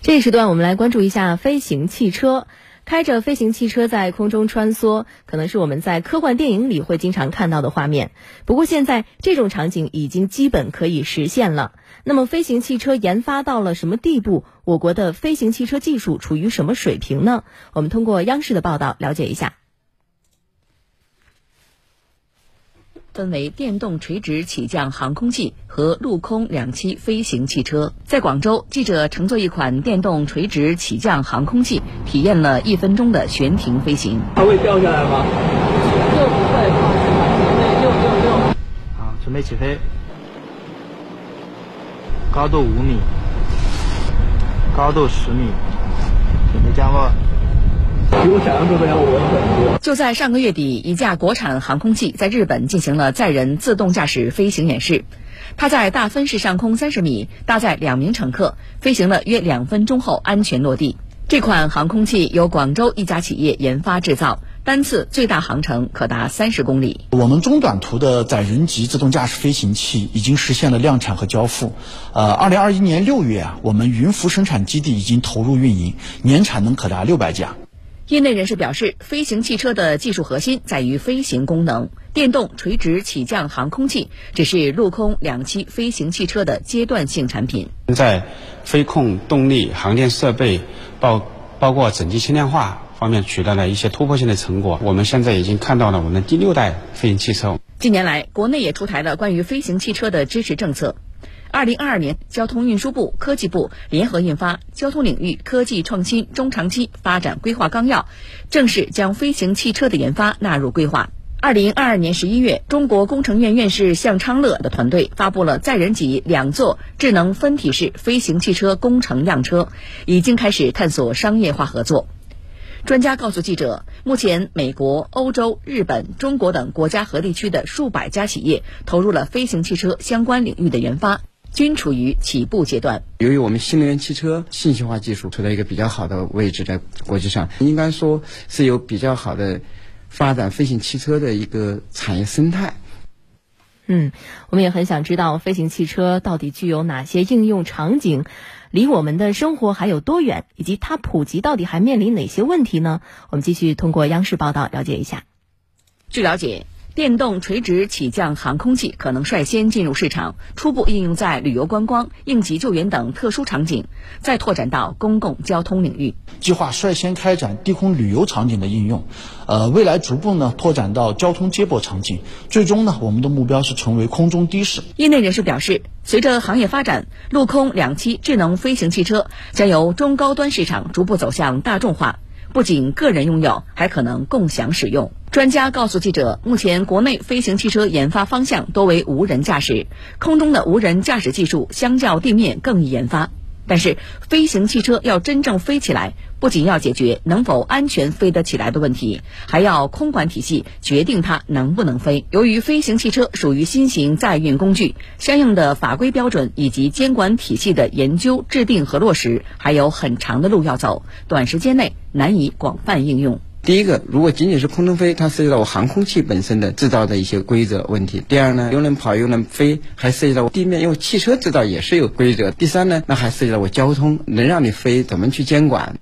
这一时段，我们来关注一下飞行汽车。开着飞行汽车在空中穿梭，可能是我们在科幻电影里会经常看到的画面。不过，现在这种场景已经基本可以实现了。那么，飞行汽车研发到了什么地步？我国的飞行汽车技术处于什么水平呢？我们通过央视的报道了解一下。分为电动垂直起降航空器和陆空两栖飞行汽车。在广州，记者乘坐一款电动垂直起降航空器，体验了一分钟的悬停飞行。它会掉下来吗？就不会，准备六六六。好，准备起飞。高度五米，高度十米，准备降落。比我想象中的要稳很多。就在上个月底，一架国产航空器在日本进行了载人自动驾驶飞行演示。它在大分市上空三十米，搭载两名乘客，飞行了约两分钟后安全落地。这款航空器由广州一家企业研发制造，单次最大航程可达三十公里。我们中短途的载人级自动驾驶飞行器已经实现了量产和交付。呃，二零二一年六月啊，我们云浮生产基地已经投入运营，年产能可达六百架。业内人士表示，飞行汽车的技术核心在于飞行功能，电动垂直起降航空器只是陆空两栖飞行汽车的阶段性产品。在飞控、动力、航电设备，包包括整机轻量化方面取得了一些突破性的成果。我们现在已经看到了我们第六代飞行汽车。近年来，国内也出台了关于飞行汽车的支持政策。二零二二年，交通运输部、科技部联合印发《交通领域科技创新中长期发展规划纲要》，正式将飞行汽车的研发纳入规划。二零二二年十一月，中国工程院院士向昌乐的团队发布了载人级两座智能分体式飞行汽车工程样车，已经开始探索商业化合作。专家告诉记者，目前美国、欧洲、日本、中国等国家和地区的数百家企业投入了飞行汽车相关领域的研发。均处于起步阶段。由于我们新能源汽车信息化技术处在一个比较好的位置，在国际上，应该说是有比较好的发展飞行汽车的一个产业生态。嗯，我们也很想知道飞行汽车到底具有哪些应用场景，离我们的生活还有多远，以及它普及到底还面临哪些问题呢？我们继续通过央视报道了解一下。据了解。电动垂直起降航空器可能率先进入市场，初步应用在旅游观光、应急救援等特殊场景，再拓展到公共交通领域。计划率先开展低空旅游场景的应用，呃，未来逐步呢拓展到交通接驳场景，最终呢，我们的目标是成为空中的士。业内人士表示，随着行业发展，陆空两栖智能飞行汽车将由中高端市场逐步走向大众化。不仅个人拥有，还可能共享使用。专家告诉记者，目前国内飞行汽车研发方向多为无人驾驶，空中的无人驾驶技术相较地面更易研发。但是，飞行汽车要真正飞起来，不仅要解决能否安全飞得起来的问题，还要空管体系决定它能不能飞。由于飞行汽车属于新型载运工具，相应的法规标准以及监管体系的研究、制定和落实还有很长的路要走，短时间内难以广泛应用。第一个，如果仅仅是空中飞，它涉及到我航空器本身的制造的一些规则问题。第二呢，又能跑又能飞，还涉及到地面，因为汽车制造也是有规则。第三呢，那还涉及到我交通能让你飞，怎么去监管？